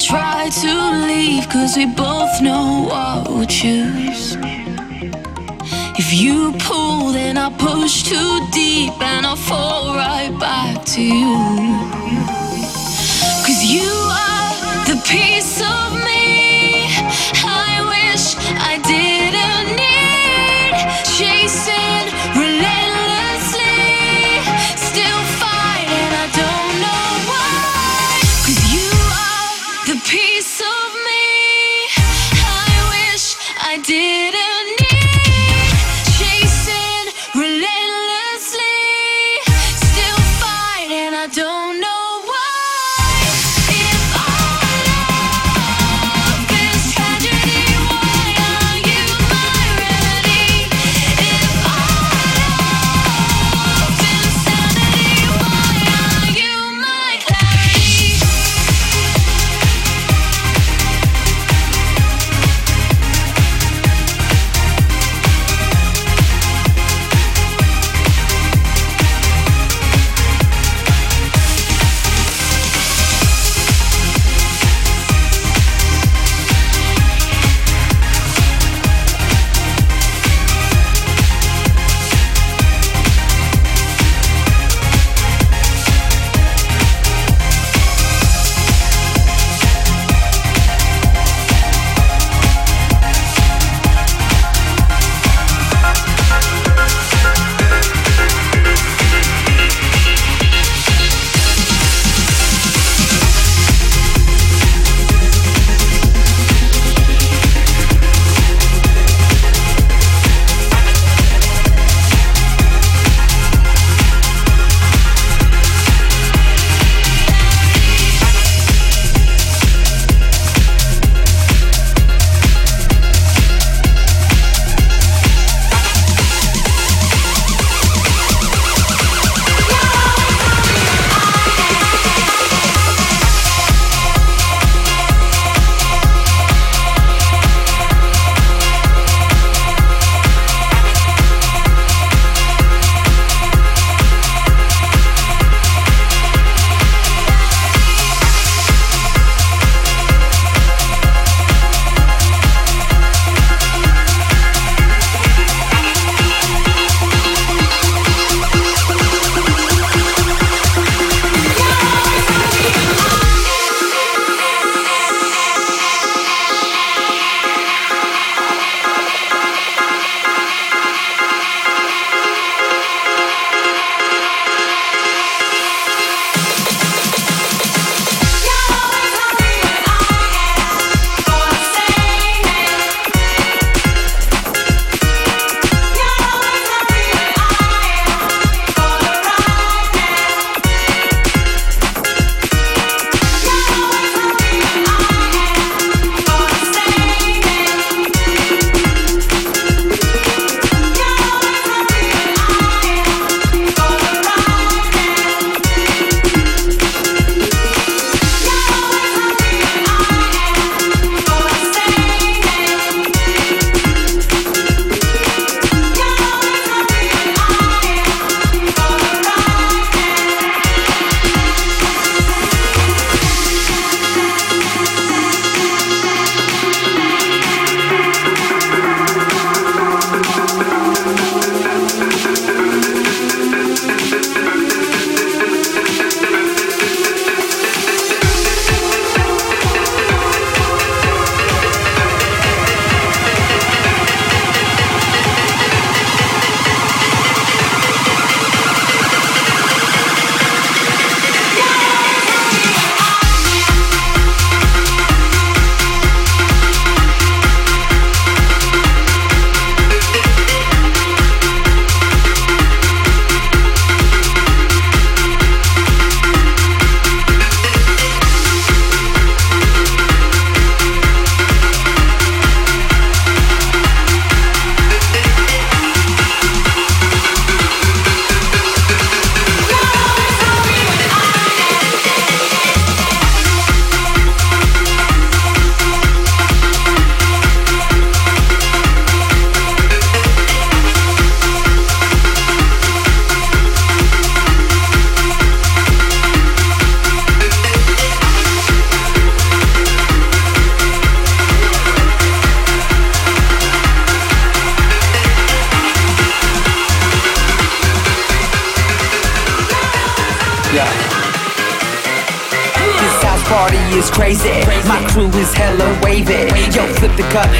try to leave, cause we both know what we'll choose. If you pull, then I'll push too deep and I'll fall right back to you. Cause you are the piece of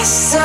Last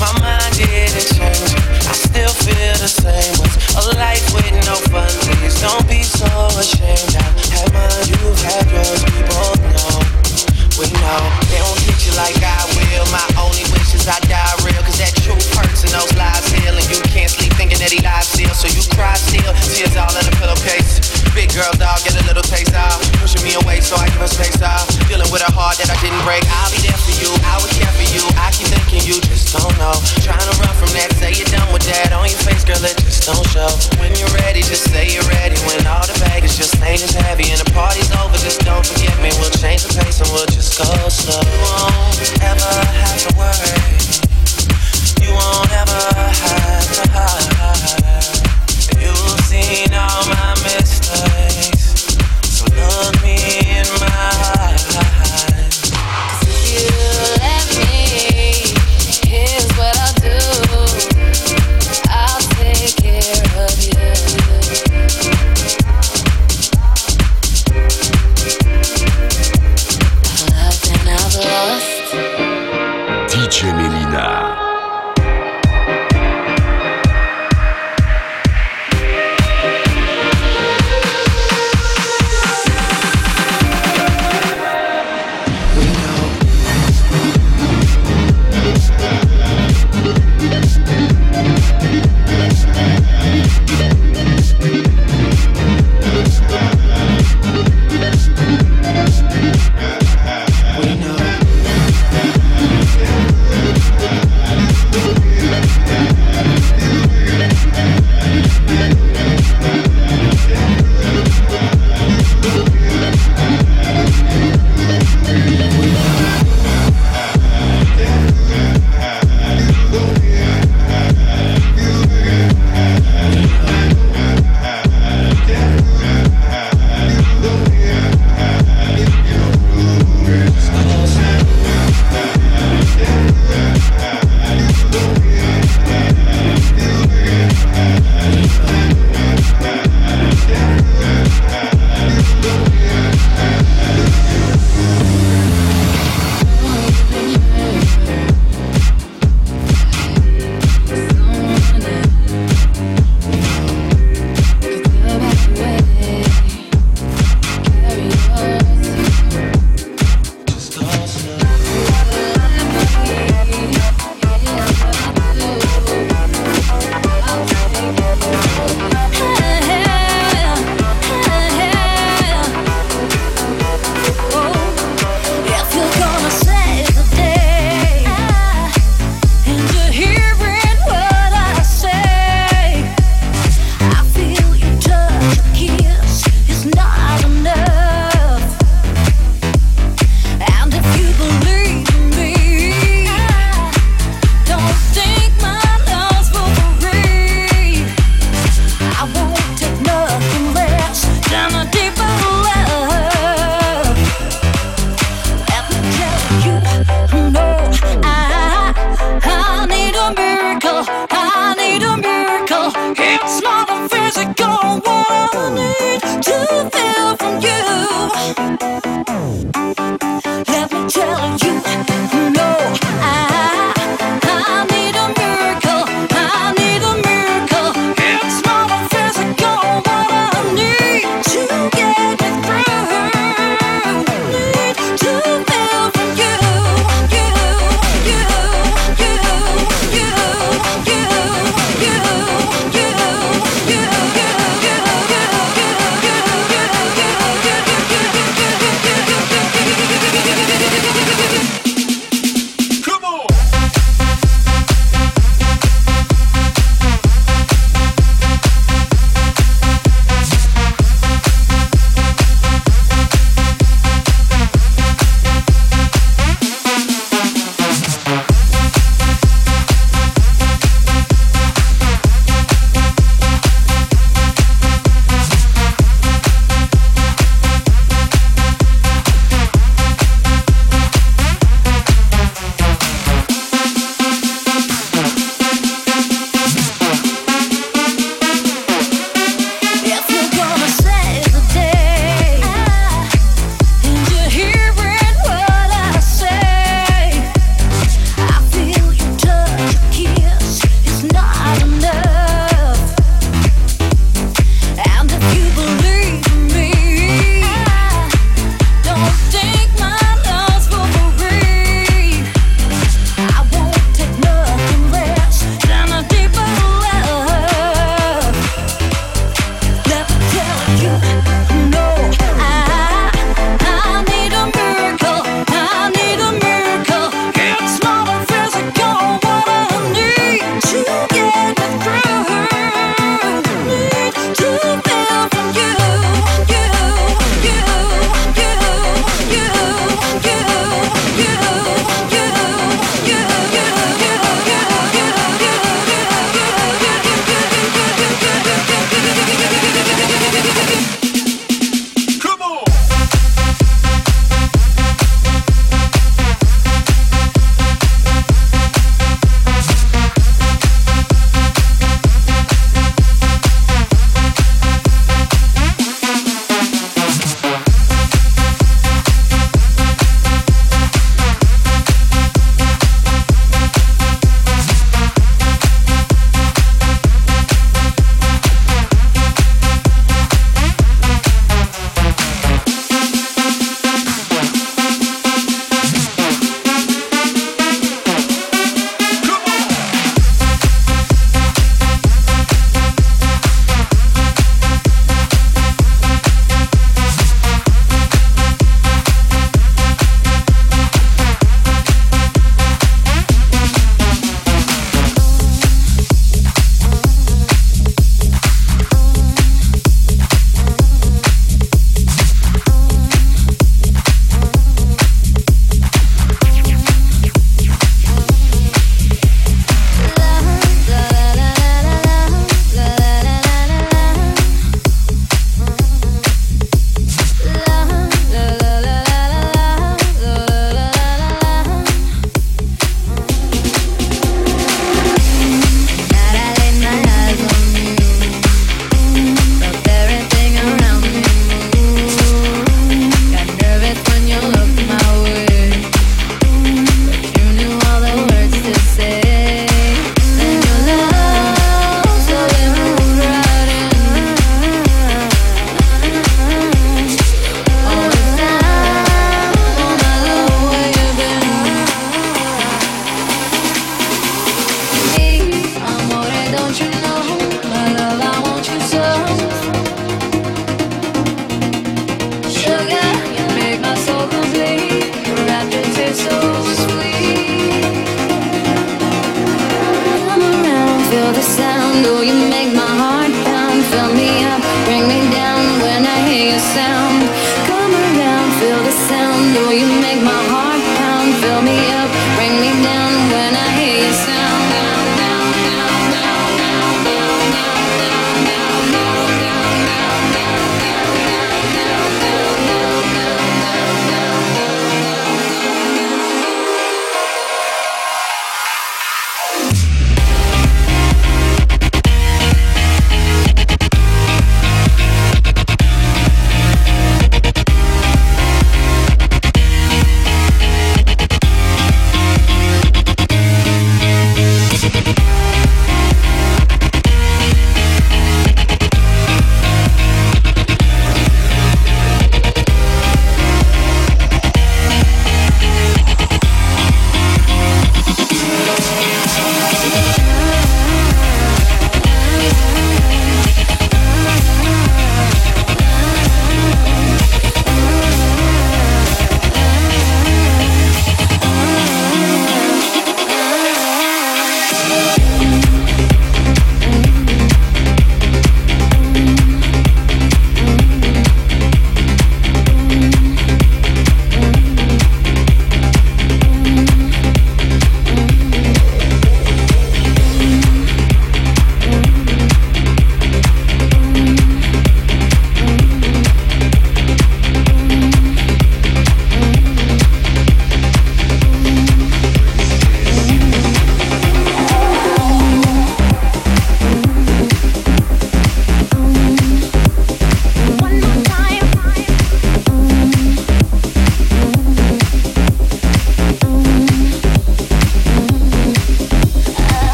My mind didn't change. I still feel the same. What's a life with no fun? Please don't be so ashamed. I have mine, you have yours. We both know. They don't teach you like I will. My only wish is I die real. Cause that truth hurts and those lies heal. And you can't sleep thinking that he lies still. So you cry still. Tears all in the pillowcase. Big girl dog, get a little taste out. Pushing me away so I give her space out. Dealing with a heart that I didn't break. I'll be there for you. I would care for you. I keep thinking you just don't know. Trying to run from that. Say you're done with that. On your face, girl, it just don't show. When you're ready, just say you're ready. When all the baggage just ain't as heavy and the party's over, just don't forget me. We'll change the pace and we'll just. You won't ever have to hide. You've seen all my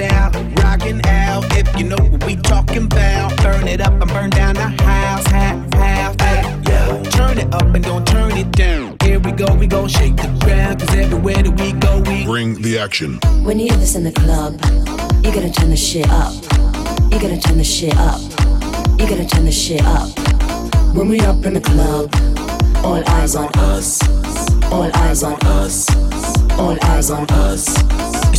it out, rockin' out. If you know what we talking about, burn it up and burn down the house, half, half. Hey, yo. Turn it up and don't turn it down. Here we go, we go shake the ground, cause everywhere that we go, we bring the action. When you hear this in the club, you gotta turn the shit up. You gotta turn the shit up. You gotta turn the shit up. When we up in the club, all eyes on us. All eyes on us. All eyes on us.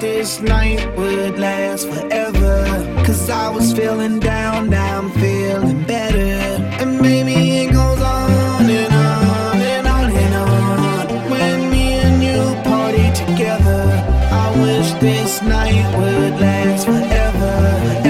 This night would last forever. Cause I was feeling down, now I'm feeling better. And maybe it goes on and on and on and on. When me and you party together, I wish this night would last forever,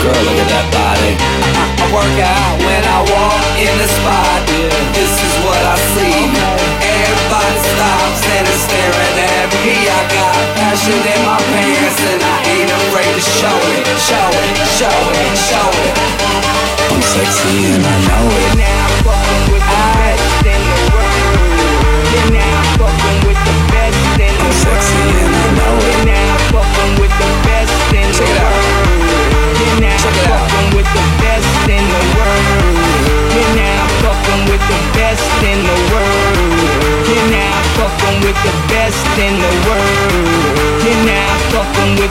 Girl, look at that body. I, I work out when I walk in the spot. This is what I see. Everybody stops and is staring at me. I got passion in my pants and I ain't afraid to show it, show it, show it, show it. I'm sexy and I know it. Now I'm fucking with the best in the world. Now fucking with the best in the world. I'm sexy and I know it.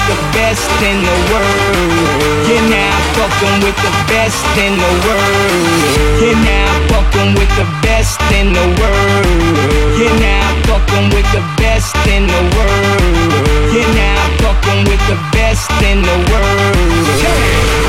The best in the world. You're now fucking with the best in the world. You're now fucking with the best in the world. You're now fucking with the best in the world. You're now fucking with the best in the world.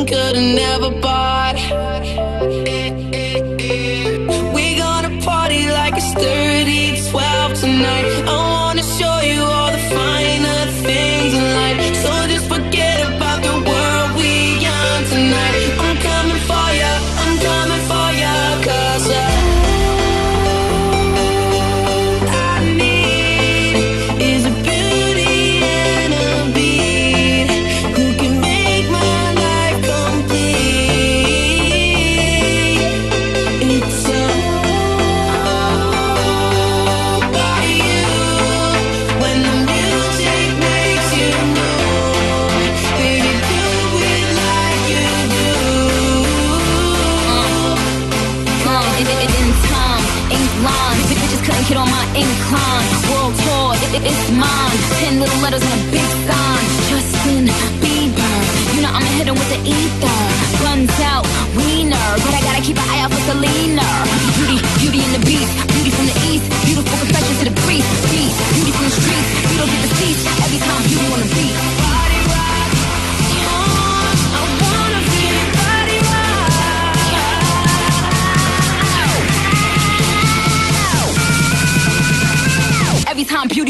for never cause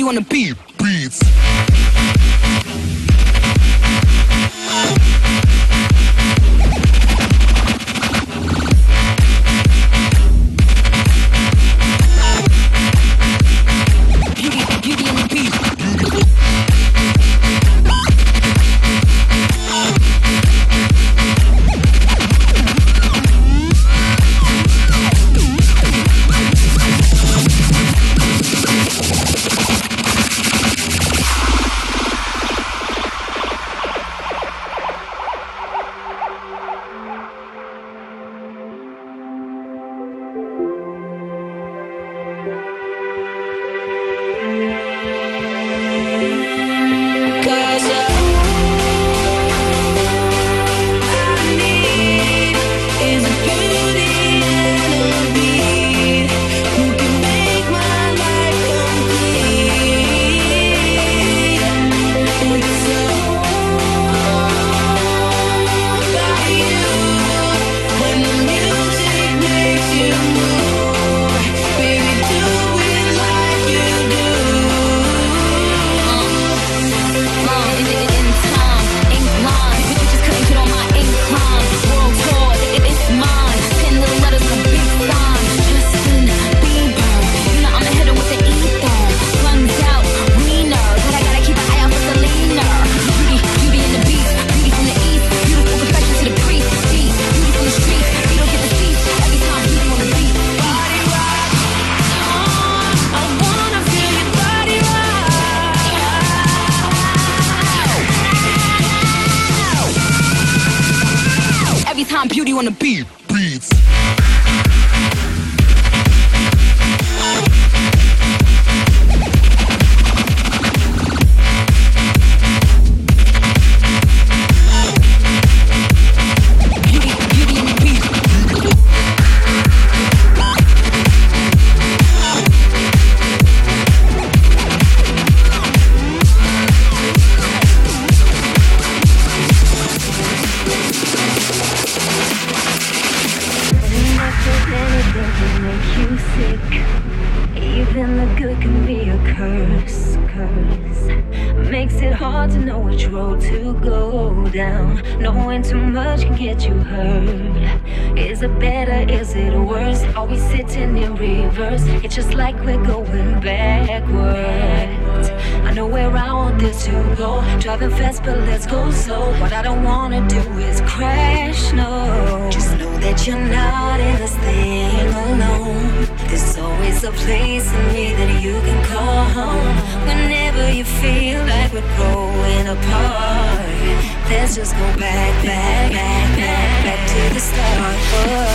you want to be? driving fast, but let's go slow. What I don't wanna do is crash, no. Just know that you're not in this thing alone. There's always a place in me that you can call home. Whenever you feel like we're growing apart, let's just go back, back, back, back, back to the start. Oh.